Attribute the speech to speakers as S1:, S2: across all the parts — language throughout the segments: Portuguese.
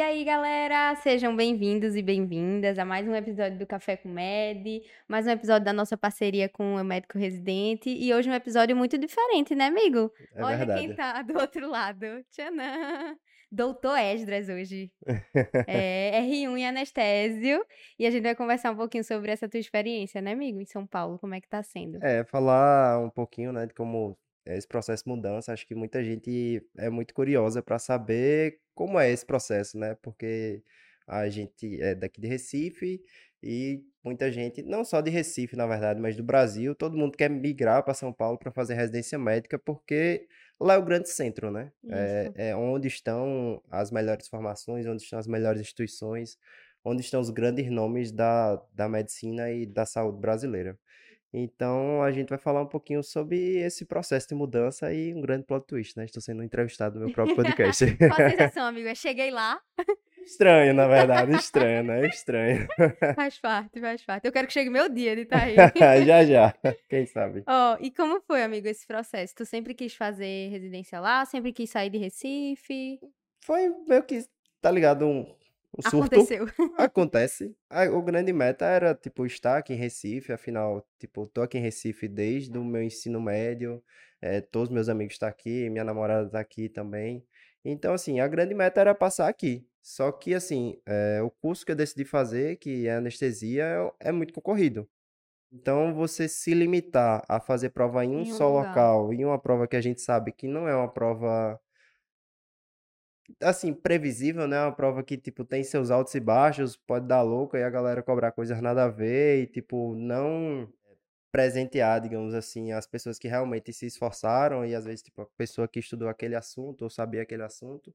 S1: E aí, galera, sejam bem-vindos e bem-vindas a mais um episódio do Café com Med, mais um episódio da nossa parceria com o Médico Residente e hoje um episódio muito diferente, né, amigo?
S2: É
S1: Olha
S2: verdade.
S1: quem tá do outro lado. Tchanã! Doutor Esdras hoje. É, R1 em anestésio. E a gente vai conversar um pouquinho sobre essa tua experiência, né, amigo? Em São Paulo, como é que tá sendo?
S2: É, falar um pouquinho, né, de como esse processo de mudança. Acho que muita gente é muito curiosa para saber como é esse processo, né? Porque a gente é daqui de Recife e muita gente, não só de Recife, na verdade, mas do Brasil, todo mundo quer migrar para São Paulo para fazer residência médica, porque lá é o grande centro, né? É, é onde estão as melhores formações, onde estão as melhores instituições, onde estão os grandes nomes da, da medicina e da saúde brasileira. Então, a gente vai falar um pouquinho sobre esse processo de mudança e um grande plot twist, né? Estou sendo entrevistado no meu próprio podcast.
S1: Qual a sensação, amigo? Eu cheguei lá,
S2: Estranho, na verdade, estranho, né? Estranho.
S1: faz parte, faz parte. Eu quero que chegue meu dia de estar aí.
S2: Já, já, quem sabe?
S1: Ó, e como foi, amigo, esse processo? Tu sempre quis fazer residência lá? Sempre quis sair de Recife?
S2: Foi meio que, tá ligado, um, um surto.
S1: Aconteceu.
S2: Acontece. A, o grande meta era, tipo, estar aqui em Recife, afinal, tipo, tô aqui em Recife desde o meu ensino médio, eh, todos meus amigos estão aqui, minha namorada tá aqui também. Então, assim, a grande meta era passar aqui. Só que, assim, eh, o curso que eu decidi fazer, que é anestesia, é, é muito concorrido. Então, você se limitar a fazer prova em um
S1: Em um
S2: só
S1: lugar.
S2: local, em uma prova que a gente sabe que não é uma prova assim, previsível, né? Uma prova que, tipo, tem seus altos e baixos, pode dar louca e a galera cobrar coisas nada a ver e, tipo, não presentear, digamos assim, as pessoas que realmente se esforçaram e às vezes, tipo, a pessoa que estudou aquele assunto ou sabia aquele assunto.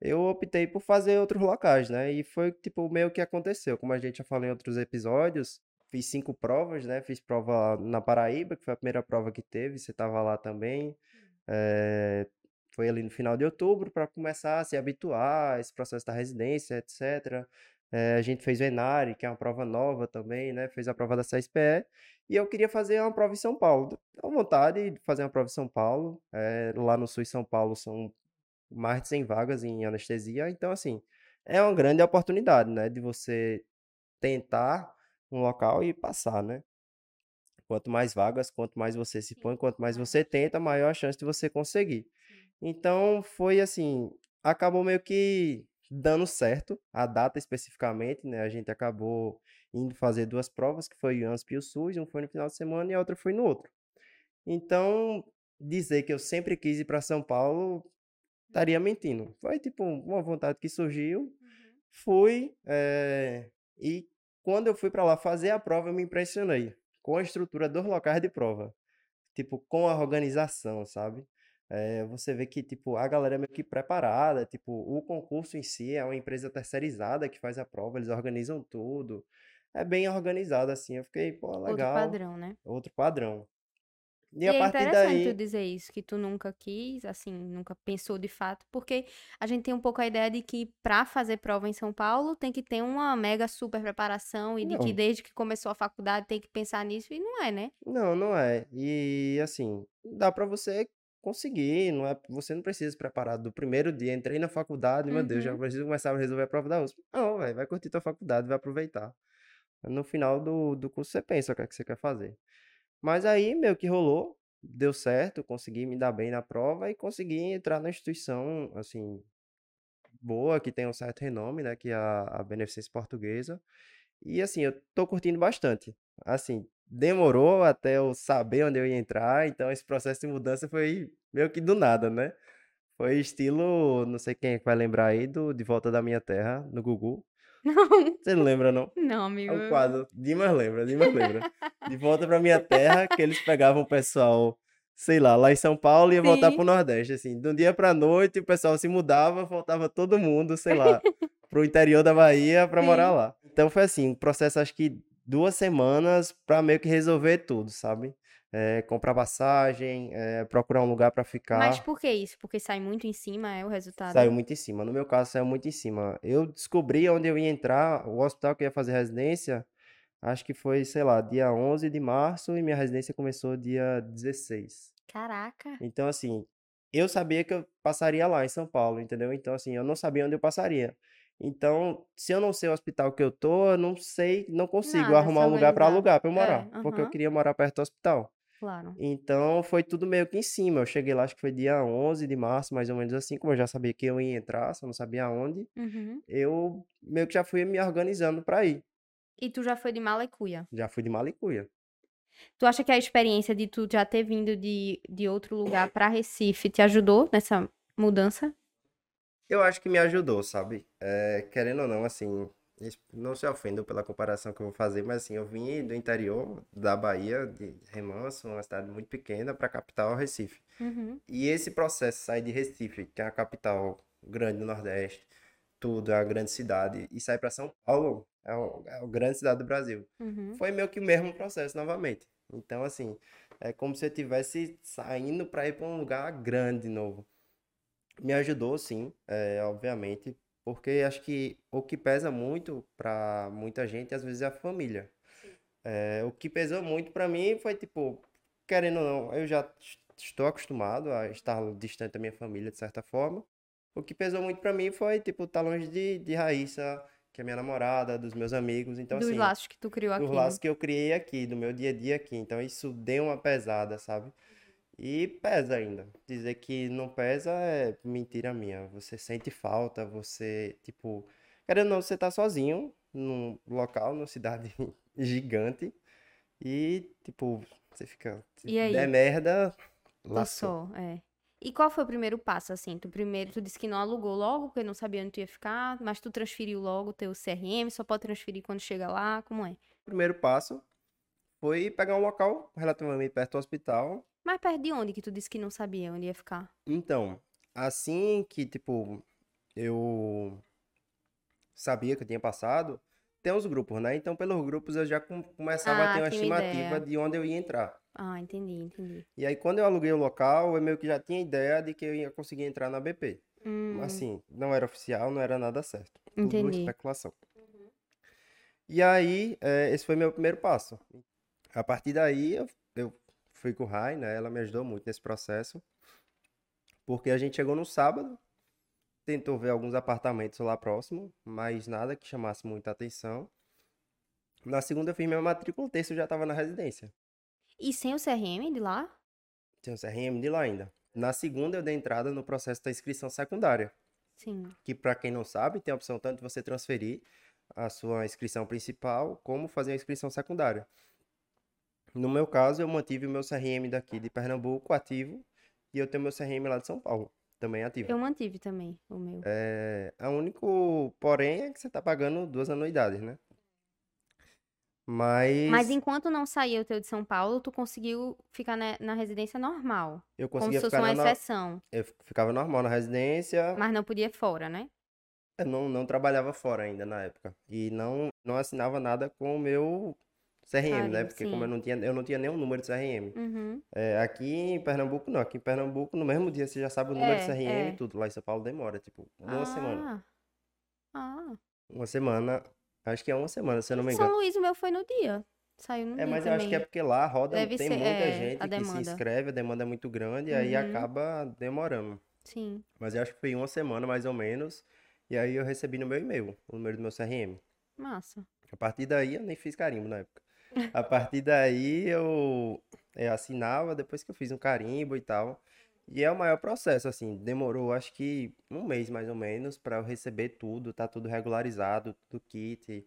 S2: Eu optei por fazer outros locais, né? E foi, tipo, meio que aconteceu. Como a gente já falou em outros episódios, fiz cinco provas, né? Fiz prova na Paraíba, que foi a primeira prova que teve, você tava lá também. Eh, foi ali no final de outubro para começar a se habituar a esse processo da residência, etc. Eh, a gente fez o Enare, que é uma prova nova também, né? Fez a prova da CSPE. E eu queria fazer uma prova em São Paulo. Dá vontade de fazer uma prova em São Paulo. Eh, lá no sul de São Paulo são mais de 100 vagas em anestesia. Então, assim, é uma grande oportunidade, né? De você tentar um local e passar, né? Quanto mais vagas, quanto mais você se põe, quanto mais você tenta, maior a chance de você conseguir. Então foi assim, acabou meio que dando certo, a data especificamente, né? A gente acabou indo fazer duas provas, que foi o ANSP e o SUS, um foi no final de semana e a outra foi no outro. Então, dizer que eu sempre quis ir para São Paulo estaria mentindo. Foi tipo uma vontade que surgiu, fui, eh, e quando eu fui para lá fazer a prova, eu me impressionei com a estrutura dos locais de prova. Tipo, com a organização, sabe? Eh, você vê que, tipo, a galera é meio que preparada, tipo, o concurso em si é uma empresa terceirizada que faz a prova, eles organizam tudo. É bem organizado, assim. Eu fiquei, pô,
S1: Outro
S2: legal.
S1: padrão, né?
S2: Outro padrão. E
S1: E
S2: a
S1: é
S2: partir
S1: interessante tu
S2: daí,
S1: dizer isso, que tu nunca quis, assim, nunca pensou de fato, porque a gente tem um pouco a ideia de que pra fazer prova em São Paulo tem que ter uma mega super preparação e de que
S2: não,
S1: desde que começou a faculdade tem que pensar nisso, e não é, né?
S2: não, não é. E assim, dá pra você conseguir, não é, você não precisa se preparar do primeiro dia, entrei na faculdade, meu Deus, já
S1: Uhum.
S2: preciso começar a resolver a prova da USP. Não, velho, vai curtir tua faculdade, vai aproveitar. No final do, do curso você pensa o que é que você quer fazer. Mas aí meio que rolou, deu certo, consegui me dar bem na prova e consegui entrar na instituição, assim, boa, que tem um certo renome, né, que é a, a Beneficência Portuguesa. E assim, eu tô curtindo bastante. Assim, demorou até eu saber onde eu ia entrar, então esse processo de mudança foi meio que do nada, né? Foi estilo, não sei quem é que vai lembrar aí, do De Volta da Minha Terra, no Gugu.
S1: Não,
S2: Você não lembra, não?
S1: não,
S2: É
S1: amigo.
S2: um quadro, Dimas lembra, Dimas lembra. De Volta pra Minha Terra, que eles pegavam o pessoal, sei lá, lá em São Paulo e ia voltar
S1: Sim.
S2: pro Nordeste, assim. De um dia pra noite, o pessoal se mudava, voltava todo mundo, sei lá, pro interior da Bahia pra morar
S1: Sim.
S2: lá. Então foi assim, um processo, acho que duas semanas pra meio que resolver tudo, sabe? É, comprar passagem, é, procurar um lugar pra
S1: Mas
S2: ficar.
S1: por que isso? Porque sai muito em cima, é o resultado.
S2: Saiu muito em cima. No meu caso, saiu muito em cima. Eu descobri onde eu ia entrar, o hospital que eu ia fazer residência, acho que foi, sei lá, dia 11 de março e minha residência começou dia 16.
S1: Caraca.
S2: Então, assim, eu sabia que eu passaria lá em São Paulo, entendeu? Então, assim, eu não sabia onde eu passaria. Então, se eu não sei o hospital que eu tô, eu não sei, não consigo
S1: Nada,
S2: arrumar um lugar
S1: organizar.
S2: alugar pra eu
S1: É,
S2: morar, porque eu queria morar perto do hospital.
S1: Claro.
S2: Então, foi tudo meio que em cima. Eu cheguei lá, acho que foi dia 11 de março, mais ou menos assim, como eu já sabia que eu ia entrar, só não sabia aonde,
S1: Uhum.
S2: eu meio que já fui me organizando pra ir.
S1: E tu já foi de Malecuia.
S2: Já fui de Malicuia.
S1: Tu acha que a experiência de tu já ter vindo de, de outro lugar pra Recife te ajudou nessa mudança?
S2: Eu acho que me ajudou, sabe? É, querendo ou não, assim, não se ofendam pela comparação que eu vou fazer, mas assim, eu vim do interior da Bahia, de Remanso, uma cidade muito pequena, para a capital, Recife.
S1: Uhum.
S2: E esse processo, sair de Recife, que é a capital grande do Nordeste, tudo, é uma grande cidade, e sair para São Paulo, é, o- é a grande cidade do Brasil.
S1: Uhum.
S2: Foi meio que o mesmo processo novamente. Então, assim, é como se eu estivesse saindo para ir para um lugar grande de novo. Me ajudou, sim, é, obviamente, porque acho que o que pesa muito para muita gente, às vezes, é a família. É, o que pesou muito para mim foi, tipo, querendo ou não, eu já est- estou acostumado a estar distante da minha família, de certa forma. O que pesou muito para mim foi, tipo, estar longe de, de Raíssa, que é minha namorada, dos meus amigos. Então,
S1: Dos
S2: assim,
S1: laços que tu criou aqui,
S2: dos
S1: né?
S2: laços que eu criei aqui, do meu dia a dia aqui. Então isso deu uma pesada, sabe? E pesa ainda. Dizer que não pesa é mentira minha. Você sente falta, você, tipo, querendo ou não, você tá sozinho num local, numa cidade gigante e, tipo, você fica, se
S1: E aí?
S2: der merda, lascou.
S1: só, é. E qual foi o primeiro passo, assim? Tu primeiro, tu disse que não alugou logo, porque não sabia onde tu ia ficar, mas tu transferiu logo o teu CRM, só pode transferir quando chega lá, como é?
S2: O primeiro passo foi pegar um local relativamente perto do hospital
S1: Mas perto de onde que tu disse que não sabia onde ia ficar?
S2: Então, assim que, tipo, eu sabia que eu tinha passado, tem os grupos, né? Então, pelos grupos eu já com- começava a
S1: Ah,
S2: ter uma estimativa
S1: ideia.
S2: de onde eu ia entrar.
S1: Ah, entendi, entendi.
S2: E aí, quando eu aluguei o local, eu meio que já tinha ideia de que eu ia conseguir entrar na BP.
S1: Hum,
S2: Mas, assim, não era oficial, não era nada certo. Tudo
S1: Entendi.
S2: especulação. E aí, eh, esse foi meu primeiro passo. A partir daí, eu, eu fui com o Rai, né? Ela me ajudou muito nesse processo. Porque a gente chegou no sábado, tentou ver alguns apartamentos lá próximo, mas nada que chamasse muita atenção. Na segunda eu fiz minha matrícula, o terço eu já estava na residência.
S1: E sem o CRM de lá?
S2: Tinha o CRM de lá ainda. Na segunda eu dei entrada no processo da inscrição secundária,
S1: Sim.
S2: que para quem não sabe, tem a opção tanto de você transferir a sua inscrição principal, como fazer a inscrição secundária. No meu caso, eu mantive o meu CRM daqui de Pernambuco ativo e eu tenho meu CRM lá de São Paulo, também ativo.
S1: Eu mantive também o meu.
S2: É, a único porém é que você tá pagando duas anuidades, né?
S1: Mas
S2: Mas
S1: enquanto não saía o teu de São Paulo, tu conseguiu ficar na, na residência normal.
S2: eu
S1: Como
S2: conseguia
S1: se fosse uma
S2: na-
S1: exceção.
S2: eu ficava normal na residência,
S1: Mas não podia fora, né?
S2: eu não, não trabalhava fora ainda na época e não não assinava nada com o meu CRM, né?
S1: Carimbo,
S2: Porque como
S1: sim.
S2: eu não tinha eu não tinha nenhum número de CRM.
S1: Uhum.
S2: É, aqui em Pernambuco não, aqui em Pernambuco no mesmo dia você já sabe o número de
S1: É,
S2: CRM
S1: é.
S2: e tudo. Lá em São Paulo demora, tipo, uma semana.
S1: Ah. Ah.
S2: Uma semana, acho que é uma semana, se eu não me
S1: São
S2: engano.
S1: Luís o meu foi no dia. Saiu no
S2: É,
S1: dia
S2: mas eu acho que é
S1: também.
S2: porque lá roda,
S1: Deve
S2: tem
S1: ser,
S2: muita
S1: é,
S2: gente
S1: a
S2: que se
S1: demanda.
S2: inscreve, a demanda é muito grande, e aí
S1: Uhum.
S2: acaba demorando.
S1: Sim.
S2: Mas eu acho que foi uma semana mais ou menos, e aí eu recebi no meu e-mail o número do meu CRM.
S1: Massa.
S2: A partir daí eu nem fiz carimbo na época. A partir daí eu, eu assinava depois que eu fiz um carimbo e tal. E é o maior processo, assim, demorou acho que um mês mais ou menos para eu receber tudo, tá tudo regularizado, tudo kit,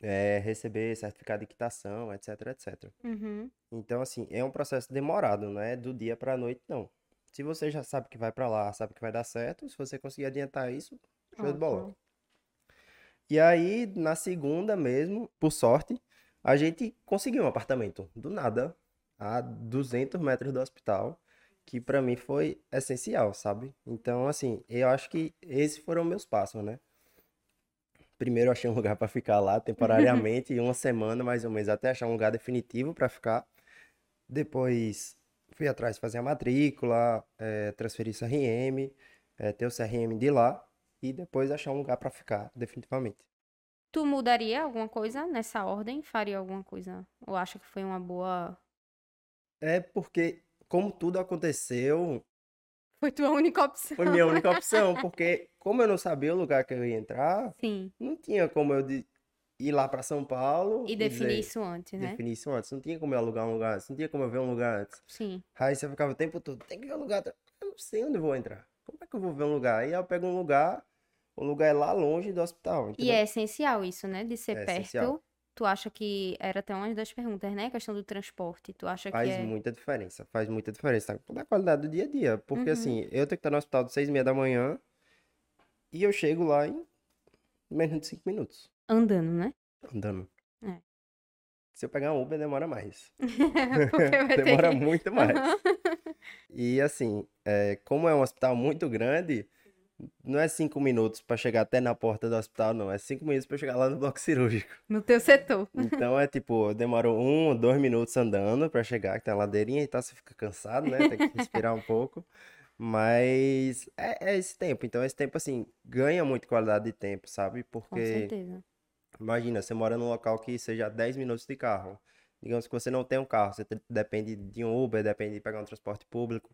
S2: é, receber certificado de quitação, etc, etc.
S1: Uhum.
S2: Então, assim, é um processo demorado, não é do dia para a noite, não. Se você já sabe que vai para lá, sabe que vai dar certo, se você conseguir adiantar isso, show de bola. E aí, na segunda mesmo, por sorte, a gente conseguiu um apartamento do nada, a 200 metros do hospital, que pra mim foi essencial, sabe? Então, assim, eu acho que esses foram meus passos, né? Primeiro, eu achei um lugar pra ficar lá temporariamente, uma semana mais ou menos, até achar um lugar definitivo pra ficar. Depois, fui atrás fazer a matrícula, eh, transferir CRM, eh, ter o CRM de lá e depois achar um lugar pra ficar definitivamente.
S1: Tu mudaria alguma coisa nessa ordem? Faria alguma coisa? Ou acha que foi uma boa.
S2: É porque, como tudo aconteceu,
S1: Foi tua única opção.
S2: Foi minha única opção, porque como eu não sabia o lugar que eu ia entrar,
S1: Sim.
S2: não tinha como eu ir lá pra São Paulo
S1: E definir
S2: dizer-
S1: isso antes, né?
S2: definir isso antes. Não tinha como eu alugar um lugar antes, não tinha como eu ver um lugar antes.
S1: Sim.
S2: Aí você ficava o tempo todo, tem que ver um lugar. Eu não sei onde eu vou entrar. Como é que eu vou ver um lugar? Aí eu pego um lugar, o lugar é lá longe do hospital,
S1: E
S2: entendeu?
S1: é essencial isso, né? De ser
S2: É
S1: perto.
S2: essencial.
S1: Tu acha que era até uma das perguntas, né? A questão do transporte. Tu acha que
S2: Faz
S1: é.
S2: muita diferença, faz muita diferença na qualidade do dia a dia. Porque
S1: Uhum.
S2: assim, eu tenho que estar no hospital de seis e meia da manhã e eu chego lá em menos de cinco minutos,
S1: andando, né?
S2: andando.
S1: É.
S2: Se eu pegar um Uber, demora mais.
S1: Ter
S2: Demora
S1: que...
S2: muito mais.
S1: Aham.
S2: E assim, é, como é um hospital muito grande, não é cinco minutos para chegar até na porta do hospital, não. É cinco minutos para chegar lá no bloco cirúrgico.
S1: No teu setor.
S2: Então é tipo, demorou um ou dois minutos andando para chegar, que tem a ladeirinha e tal, você fica cansado, né? Tem que respirar um pouco. Mas é, é esse tempo. Então, esse tempo, assim, ganha muito qualidade de tempo, sabe?
S1: Com
S2: Porque,
S1: certeza.
S2: imagina, você mora num local que seja 10 minutos de carro. Digamos que você não tem um carro, você depende de um Uber, depende de pegar um transporte público.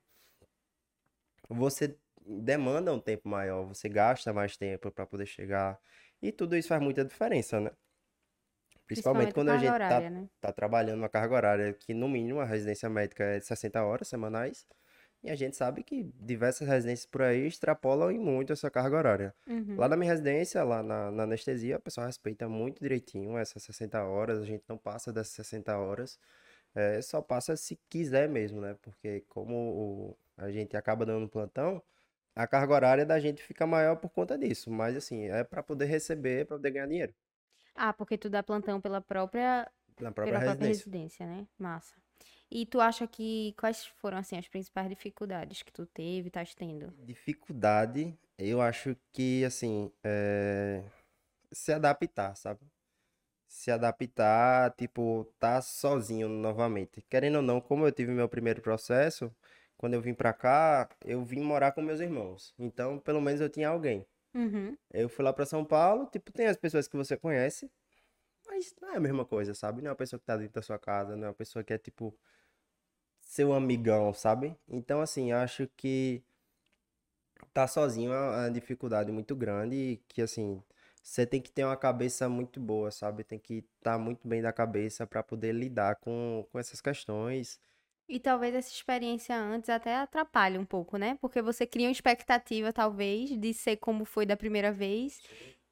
S2: Você demanda um tempo maior, você gasta mais tempo para poder chegar. E tudo isso faz muita diferença, né? Principalmente quando a gente tá
S1: horária, né?
S2: tá trabalhando uma carga horária que no mínimo a residência médica é de 60 horas semanais. E a gente sabe que diversas residências por aí extrapolam em muito essa carga horária.
S1: Uhum.
S2: Lá na minha residência, lá na, na anestesia, o pessoal respeita muito direitinho essas 60 horas, a gente não passa dessas 60 horas, é, só passa se quiser mesmo, né? Porque como o- a gente acaba dando plantão, a carga horária da gente fica maior por conta disso. Mas assim, é para poder receber, para poder ganhar dinheiro
S1: Ah, porque tu dá plantão pela própria, pela
S2: própria
S1: própria
S2: residência.
S1: residência, né? Massa. E tu acha que quais foram assim as principais dificuldades que tu teve, estás tendo?
S2: Dificuldade, eu acho que, assim, é... se adaptar, sabe? Se adaptar, tipo, tá sozinho novamente. Querendo ou não, como eu tive meu primeiro processo, quando eu vim pra cá, eu vim morar com meus irmãos. Então, pelo menos eu tinha alguém.
S1: Uhum.
S2: Eu fui lá pra São Paulo, tipo, tem as pessoas que você conhece, mas não é a mesma coisa, sabe? Não é uma pessoa que tá dentro da sua casa, não é uma pessoa que é, tipo, seu amigão, sabe? Então, assim, acho que tá sozinho é uma dificuldade muito grande e que, assim, você tem que ter uma cabeça muito boa, sabe? Tem que estar muito bem da cabeça pra poder lidar com, com essas questões.
S1: E talvez essa experiência antes até atrapalhe um pouco, né? Porque você cria uma expectativa, talvez, de ser como foi da primeira vez.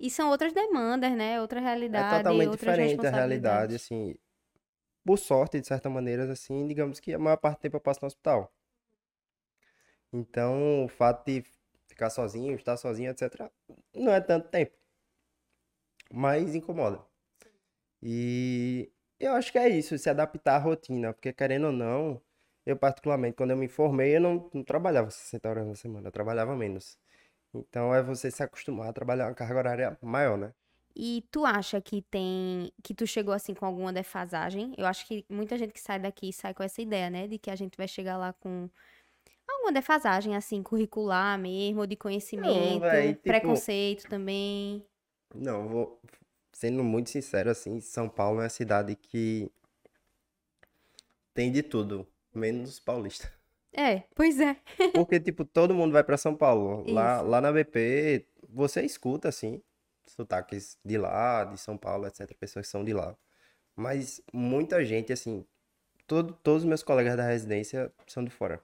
S1: E são outras demandas, né? Outra
S2: É
S1: realidade,
S2: totalmente
S1: outras
S2: diferente a realidade, assim. Por sorte, de certa maneira, assim, digamos que a maior parte do tempo eu passo no hospital. Então, o fato de ficar sozinho, estar sozinho, etc., não é tanto tempo. Mas incomoda. E eu acho que é isso, se adaptar à rotina, porque querendo ou não, eu particularmente, quando eu me formei, eu não, não trabalhava 60 horas na semana, eu trabalhava menos. Então é você se acostumar a trabalhar uma carga horária maior, né?
S1: E tu acha que tem, que tu chegou assim com alguma defasagem? Eu acho que muita gente que sai daqui sai com essa ideia, né, de que a gente vai chegar lá com alguma defasagem assim curricular mesmo, de conhecimento,
S2: véi, tipo-
S1: preconceito também.
S2: Não, vou sendo muito sincero assim, São Paulo é uma cidade que tem de tudo, menos paulista.
S1: É, pois é.
S2: Porque tipo, todo mundo vai pra São Paulo. Lá,
S1: Isso.
S2: lá na BP, você escuta assim, sotaques de lá, de São Paulo, etc, pessoas que são de lá. Mas muita gente assim, todo, todos os meus colegas da residência são de fora.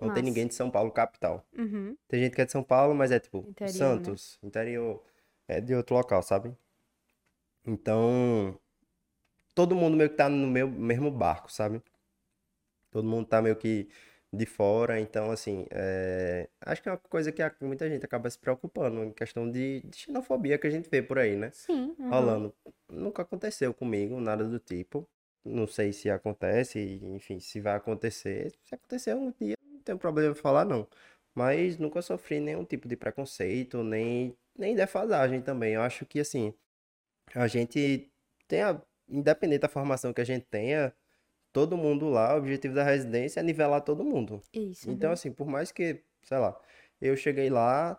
S2: Não tem
S1: Massa.
S2: ninguém de São Paulo capital.
S1: Uhum.
S2: Tem gente que é de São Paulo, mas é tipo
S1: Interior, né?
S2: Santos, interior, é de outro local, sabe? Então, todo mundo meio que tá no meu mesmo barco, sabe? Todo mundo tá meio que de fora, então assim, é, acho que é uma coisa que muita gente acaba se preocupando em questão de, de xenofobia que a gente vê por aí, né?
S1: Sim, uhum.
S2: Rolando. Nunca aconteceu comigo, nada do tipo. Não sei se acontece, enfim, se vai acontecer. Se acontecer um dia, não tenho problema em falar, não. Mas nunca sofri nenhum tipo de preconceito, nem, nem defasagem também. Eu acho que, assim, a gente tem a, independente da formação que a gente tenha, todo mundo lá, o objetivo da residência é nivelar todo mundo.
S1: Isso.
S2: Então, assim, por mais que, sei lá, eu cheguei lá,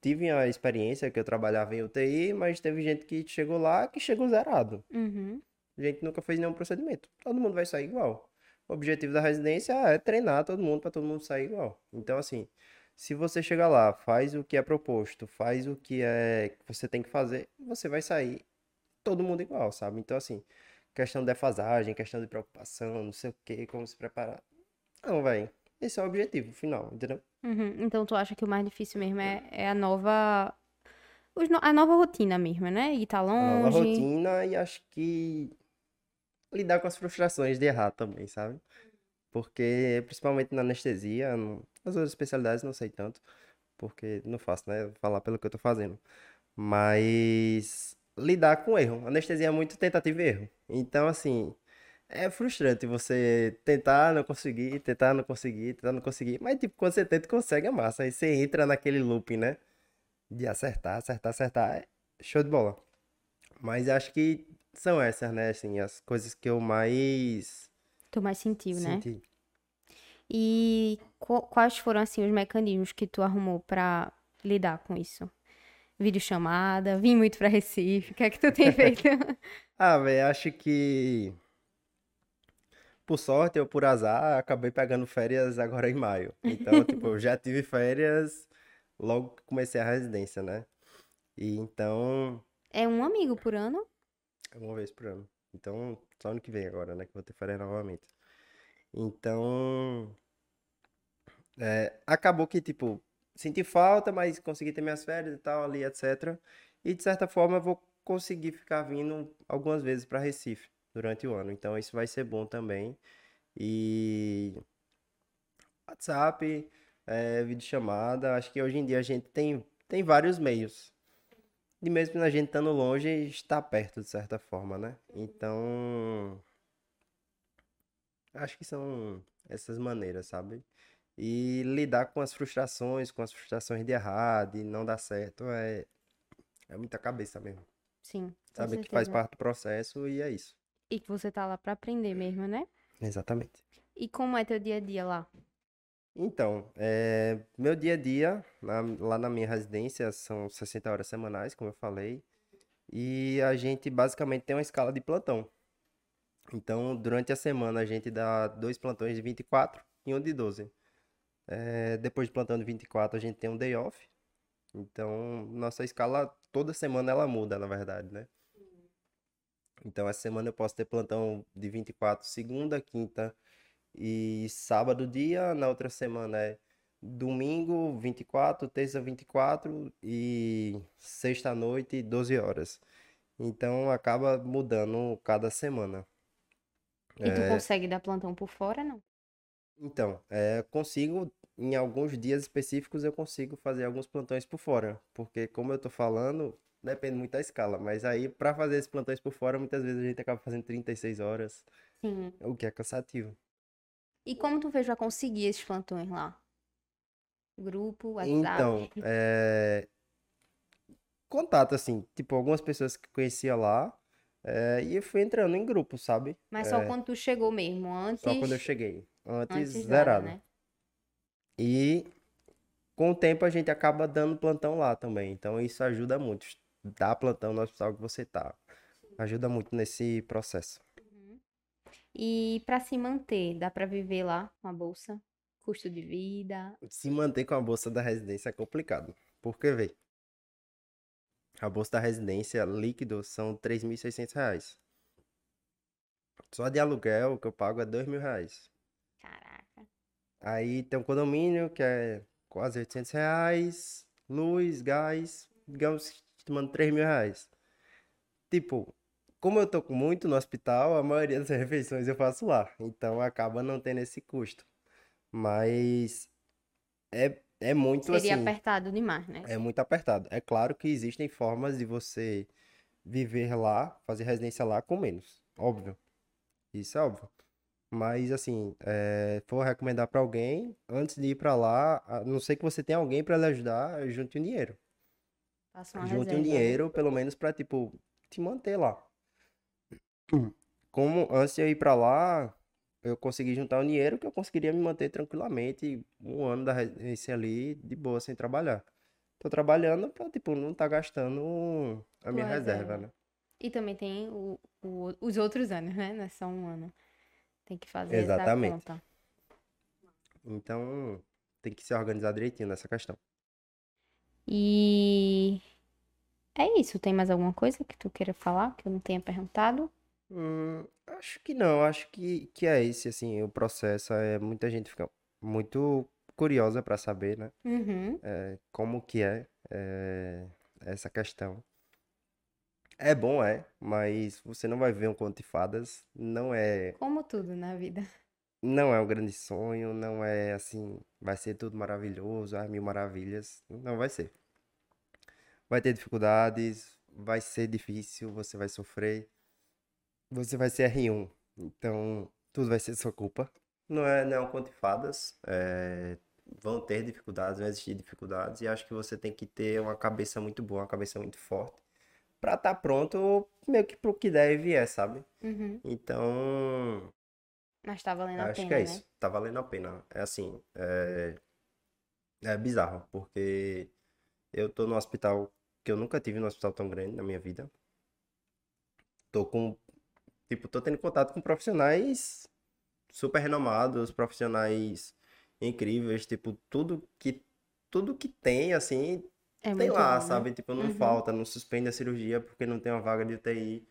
S2: tive a experiência que eu trabalhava em UTI, mas teve gente que chegou lá que chegou zerado.
S1: Uhum.
S2: Gente que nunca fez nenhum procedimento. Todo mundo vai sair igual. O objetivo da residência é treinar todo mundo para todo mundo sair igual. Então, assim, se você chegar lá, faz o que é proposto, faz o que é que você tem que fazer, você vai sair todo mundo igual, sabe? Então, assim, questão de defasagem, questão de preocupação, não sei o que, como se preparar. Não, velho. Esse é o objetivo final, entendeu?
S1: Uhum. Então tu acha que o mais difícil mesmo é, é a nova. no- A nova rotina mesmo, né? E tá
S2: A nova
S1: longe.
S2: rotina e acho que lidar com as frustrações de errar também, sabe? Porque, principalmente na anestesia, não- nas outras especialidades não sei tanto, porque não faço, né? Falar pelo que eu tô fazendo. Mas lidar com erro. Anestesia é muito tentativa e erro. Então, assim, é frustrante você tentar não conseguir, tentar não conseguir, tentar não conseguir. Mas, tipo, quando você tenta, consegue, é massa. Aí você entra naquele loop, né? De acertar, acertar, acertar. É show de bola. Mas acho que são essas, né? Assim, as coisas que eu mais
S1: Tu mais sentiu, né?
S2: senti.
S1: E qu- quais foram, assim, os mecanismos que tu arrumou pra lidar com isso? Videochamada, vim muito pra Recife, o que é que tu tem feito?
S2: Ah, velho, acho que por sorte ou por azar, acabei pegando férias agora em maio. Então, tipo, eu já tive férias logo que comecei a residência, né? E então,
S1: É um amigo por ano?
S2: é uma vez por ano. Então, só ano que vem agora, né? Que vou ter férias novamente. Então, é, acabou que, tipo, senti falta, mas consegui ter minhas férias e tal ali, etc. E de certa forma eu vou conseguir ficar vindo algumas vezes para Recife durante o ano. Então isso vai ser bom também. E WhatsApp, é, videochamada, acho que hoje em dia a gente tem, tem vários meios. E mesmo a gente estando longe, está perto de certa forma, né? Então, acho que são essas maneiras, sabe? E lidar com as frustrações, com as frustrações de errar, de não dar certo, é, é muita cabeça mesmo.
S1: Sim, com
S2: Saber que faz parte do processo e é isso.
S1: E que você tá lá pra aprender mesmo, né?
S2: Exatamente.
S1: E como é teu dia a dia lá?
S2: Então, é, meu dia a dia na- lá na minha residência são 60 horas semanais, como eu falei, e a gente basicamente tem uma escala de plantão. Então, durante a semana a gente dá dois plantões de 24 e um de 12. É, depois de plantão de 24 a gente tem um day off. Então, nossa escala toda semana ela muda, na verdade, né? Então, essa semana eu posso ter plantão de 24 segunda, quinta e sábado dia. Na outra semana é domingo 24, terça 24 e sexta noite 12 horas. Então, acaba mudando cada semana.
S1: E tu consegue dar plantão por fora, não?
S2: Então, é, consigo, em alguns dias específicos, eu consigo fazer alguns plantões por fora, porque como eu tô falando, depende muito da escala, mas aí para fazer esses plantões por fora, muitas vezes a gente acaba fazendo 36 horas,
S1: Sim.
S2: o que é cansativo.
S1: E como tu fez pra conseguir esses plantões lá? Grupo, WhatsApp?
S2: Então, é, contato assim, tipo, algumas pessoas que conhecia lá, é, e eu fui entrando em grupo, sabe?
S1: Mas só quando tu chegou mesmo, antes,
S2: Só quando eu cheguei, antes
S1: antes
S2: zerado.
S1: né?
S2: E com o tempo a gente acaba dando plantão lá também. Então isso ajuda muito. Dar plantão no hospital que você tá. Ajuda muito nesse processo.
S1: E pra se manter, dá pra viver lá com a bolsa? Custo de vida?
S2: Se manter com a bolsa da residência é complicado. Porque, vê, a bolsa da residência líquido são 3.600 reais. Só de aluguel que eu pago é 2 mil reais. Aí tem um condomínio que é quase 800 reais, luz, gás, digamos, estimando 3 mil reais. Tipo, como eu tô com muito no hospital, a maioria das refeições eu faço lá, então acaba não tendo esse custo. Mas é, é muito
S1: Seria
S2: assim,
S1: apertado demais, né?
S2: é muito apertado. É claro que existem formas de você viver lá, fazer residência lá com menos, óbvio. Isso é óbvio. Mas assim, é, for recomendar pra alguém, antes de ir pra lá, a não ser que você tenha alguém pra lhe ajudar, junte um dinheiro.
S1: Faça uma
S2: Junte um
S1: reserva.
S2: dinheiro, pelo menos pra, tipo, te manter lá. Como antes de eu ir pra lá, eu consegui juntar um dinheiro que eu conseguiria me manter tranquilamente um ano da residência ali, de boa, sem trabalhar. Tô trabalhando pra, tipo, não tá gastando a minha reserva,
S1: reserva.
S2: né?
S1: E também tem o, o- os outros anos, né? Não é só um ano. Tem que fazer essa
S2: Exatamente.
S1: conta.
S2: Então, tem que se organizar direitinho nessa questão.
S1: E é isso. Tem mais alguma coisa que tu queira falar que eu não tenha perguntado?
S2: Hum, acho que não, acho que, que é esse, assim, o processo. É, muita gente fica muito curiosa para saber, né?
S1: Uhum.
S2: é, como que é, é, essa questão. É bom, é, mas você não vai ver um conto de fadas. Não é,
S1: Como tudo na vida.
S2: não é um grande sonho, não é assim, vai ser tudo maravilhoso, as mil maravilhas. Não vai ser. Vai ter dificuldades, vai ser difícil, você vai sofrer, você vai ser R1. Então, tudo vai ser sua culpa. Não é, não é um conto de fadas. é, vão ter dificuldades, vão existir dificuldades, e acho que você tem que ter uma cabeça muito boa, uma cabeça muito forte, pra estar pronto meio que pro que der e vier, sabe?
S1: Uhum.
S2: Então,
S1: Mas tá valendo a
S2: acho
S1: pena,
S2: que é
S1: né?
S2: isso. Tá valendo a pena. É assim, é, é bizarro, porque eu tô num hospital que eu nunca tive num hospital tão grande na minha vida. Tô com, tipo, tô tendo contato com profissionais super renomados, profissionais incríveis, tipo, tudo que tudo que tem assim,
S1: É
S2: tem lá,
S1: bom, né?
S2: sabe? Tipo, não
S1: Uhum.
S2: falta, não suspende a cirurgia porque não tem uma vaga de UTI.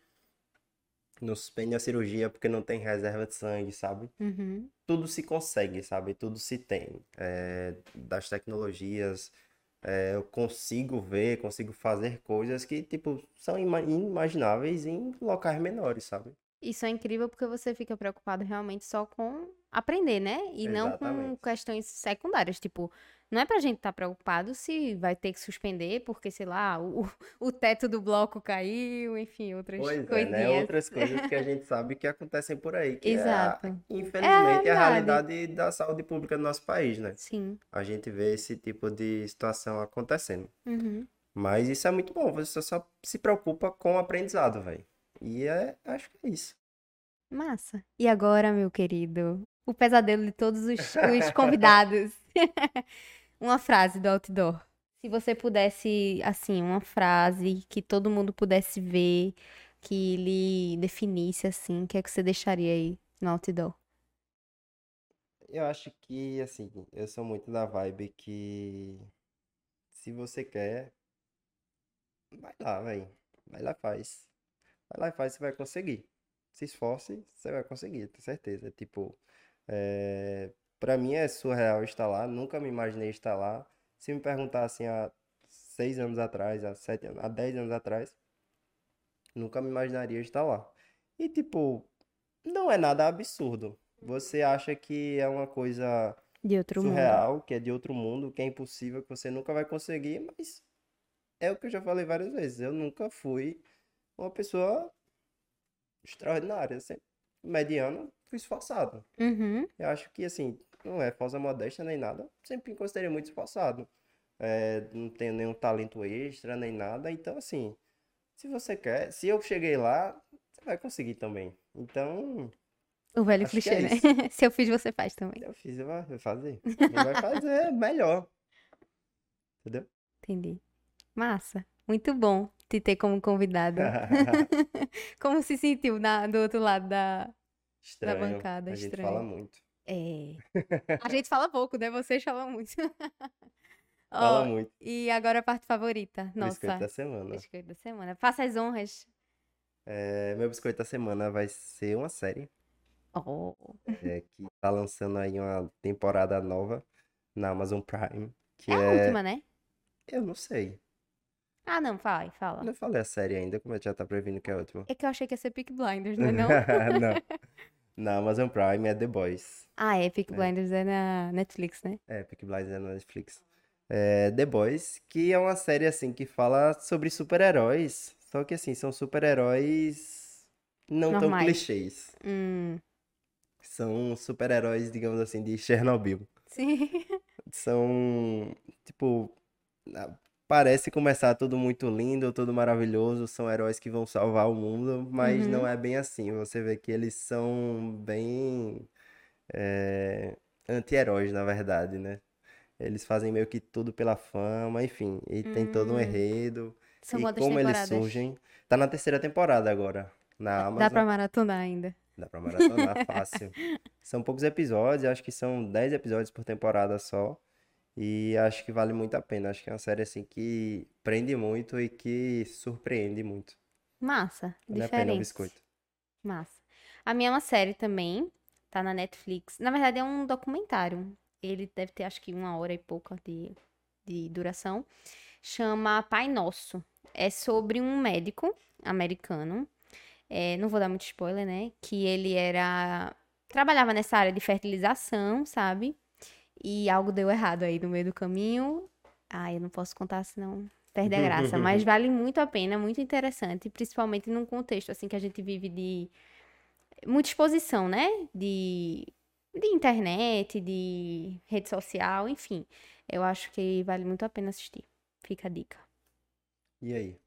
S2: Não suspende a cirurgia porque não tem reserva de sangue, sabe?
S1: Uhum.
S2: tudo se consegue, sabe? Tudo se tem. É, das tecnologias, é, eu consigo ver, consigo fazer coisas que, tipo, são ima- inimagináveis em locais menores, sabe?
S1: Isso é incrível porque você fica preocupado realmente só com aprender, né? E não com
S2: Exatamente.
S1: questões secundárias. Tipo, não é pra gente estar preocupado se vai ter que suspender porque, sei lá, o, o teto do bloco caiu, enfim, outras
S2: Pois é, né?
S1: coisinhas.
S2: Outras coisas que a gente sabe que acontecem por aí, que é, a-
S1: Exato.
S2: infelizmente, é a
S1: realidade.
S2: realidade da saúde pública do nosso país, né?
S1: Sim.
S2: A gente vê esse tipo de situação acontecendo.
S1: Uhum.
S2: Mas isso é muito bom, você só se preocupa com o aprendizado, velho. E é, acho que é isso.
S1: Massa. E agora, meu querido, o pesadelo de todos os, os convidados. Uma frase do outdoor. Se você pudesse, assim, uma frase que todo mundo pudesse ver, que lhe definisse, assim, o que é que você deixaria aí no outdoor?
S2: Eu acho que, assim, eu sou muito da vibe que se você quer, vai lá, velho. Vai lá, faz. Vai lá e faz, você vai conseguir. Se esforce, você vai conseguir, tenho certeza. Tipo, é... pra mim é surreal estar lá, nunca me imaginei estar lá. Se me perguntassem há seis anos atrás, há sete anos, há dez anos atrás, nunca me imaginaria estar lá. E, tipo, não é nada absurdo. Você acha que é uma coisa
S1: De outro mundo.
S2: surreal, que é de outro mundo, que é impossível, que você nunca vai conseguir, mas é o que eu já falei várias vezes. Eu nunca fui uma pessoa extraordinária, sempre mediano, fui esforçado.
S1: Uhum.
S2: Eu acho que, assim, não é falsa modéstia nem nada, sempre me considerei muito esforçado. É, não tenho nenhum talento extra, nem nada, então, assim, se você quer, se eu cheguei lá, você vai conseguir também. Então,
S1: O velho
S2: que
S1: clichê,
S2: é
S1: né? Se eu fiz, você faz também.
S2: eu fiz, eu vou fazer. Vai fazer melhor. Entendeu?
S1: Entendi. Massa. Muito bom te ter como convidado. Como se sentiu na, do outro lado da.
S2: Estranho.
S1: bancada,
S2: A gente
S1: estranho.
S2: fala muito.
S1: É. A gente fala pouco, né? Vocês falam muito.
S2: Fala
S1: Ó,
S2: muito.
S1: e agora a parte favorita. Nossa.
S2: Biscoito da semana.
S1: Biscoito da semana. Faça as honras.
S2: É, meu biscoito da semana vai ser uma série
S1: Oh.
S2: é, que tá lançando aí uma temporada nova na Amazon Prime. Que
S1: É a
S2: é.
S1: última, né?
S2: Eu não sei.
S1: Ah, não, fala, fala.
S2: Não falei a série ainda, como já tá prevendo que é a última.
S1: É que eu achei que ia ser Peak Blinders, não é não?
S2: Não. Na Amazon Prime é The Boys.
S1: Ah, é, Peak
S2: É.
S1: Blinders é na Netflix, né?
S2: É, Peaky Blinders é na Netflix. É, The Boys, que é uma série assim que fala sobre super-heróis, só que assim, são super-heróis não tão
S1: Normais.
S2: clichês.
S1: Hum,
S2: São super-heróis, digamos assim, de Chernobyl.
S1: sim.
S2: São, tipo, parece começar tudo muito lindo, tudo maravilhoso, são heróis que vão salvar o mundo, mas
S1: Uhum.
S2: não é bem assim. Você vê que eles são bem é, anti-heróis, na verdade, né? Eles fazem meio que tudo pela fama, enfim, e tem todo um
S1: Hum.
S2: enredo.
S1: São
S2: e como eles surgem. Tá na terceira temporada agora, na
S1: Dá
S2: Amazon.
S1: pra maratonar ainda.
S2: Dá pra maratonar fácil. São poucos episódios, acho que são 10 episódios por temporada só. E acho que vale muito a pena. Acho que é uma série assim que prende muito e que surpreende muito.
S1: Massa,
S2: Vale a pena o
S1: diferente.
S2: biscoito.
S1: Massa. A minha é uma série também, tá na Netflix. Na verdade, é um documentário. Ele deve ter, acho que, uma hora e pouca de, de duração. Chama Pai Nosso. É sobre um médico americano. É, não vou dar muito spoiler, né? Que ele era. Trabalhava nessa área de fertilização, sabe? E algo deu errado aí no meio do caminho. Ah, eu não posso contar, senão perde a graça. Mas vale muito a pena, muito interessante, principalmente num contexto assim que a gente vive de muita exposição, né? De, de internet, de rede social, enfim. Eu acho que vale muito a pena assistir. Fica a dica.
S2: E aí?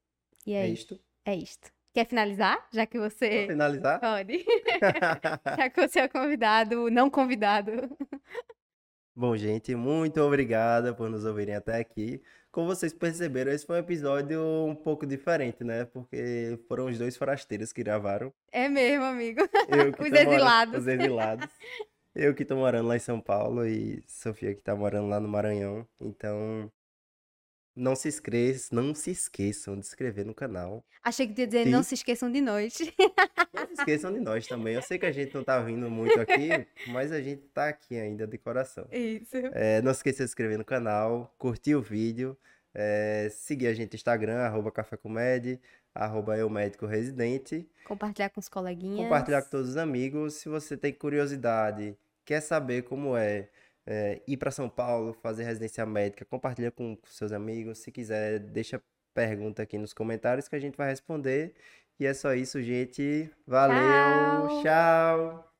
S1: E
S2: É
S1: é,
S2: isto?
S1: é isto. Quer finalizar? Já que você
S2: finalizar?
S1: pode. Já que você é convidado, não convidado.
S2: Bom, gente, muito obrigada por nos ouvirem até aqui. Como vocês perceberam, esse foi um episódio um pouco diferente, né? Porque foram os dois forasteiros que gravaram.
S1: É mesmo, amigo.
S2: Eu que
S1: Os
S2: tô morando-
S1: exilados.
S2: Os exilados. Eu que tô morando lá em São Paulo e Sofia que tá morando lá no Maranhão. Então, não se esqueçam, não se esqueçam de se inscrever no canal.
S1: Achei que ia dizer,
S2: Sim.
S1: não se esqueçam de nós.
S2: Não se esqueçam de nós também. Eu sei que a gente não tá vindo muito aqui, mas a gente tá aqui ainda de coração.
S1: Isso.
S2: É, não se esqueça de se inscrever no canal, curtir o vídeo, é, seguir a gente no Instagram, arroba Café com Med, arroba Eu Médico Residente.
S1: Compartilhar com os coleguinhas.
S2: Compartilhar com todos os amigos. Se você tem curiosidade, quer saber como é, é, ir para São Paulo, fazer residência médica, compartilha com, com seus amigos. Se quiser, deixa pergunta aqui nos comentários que a gente vai responder. E é só isso, gente. Valeu,
S1: Tchau.
S2: tchau.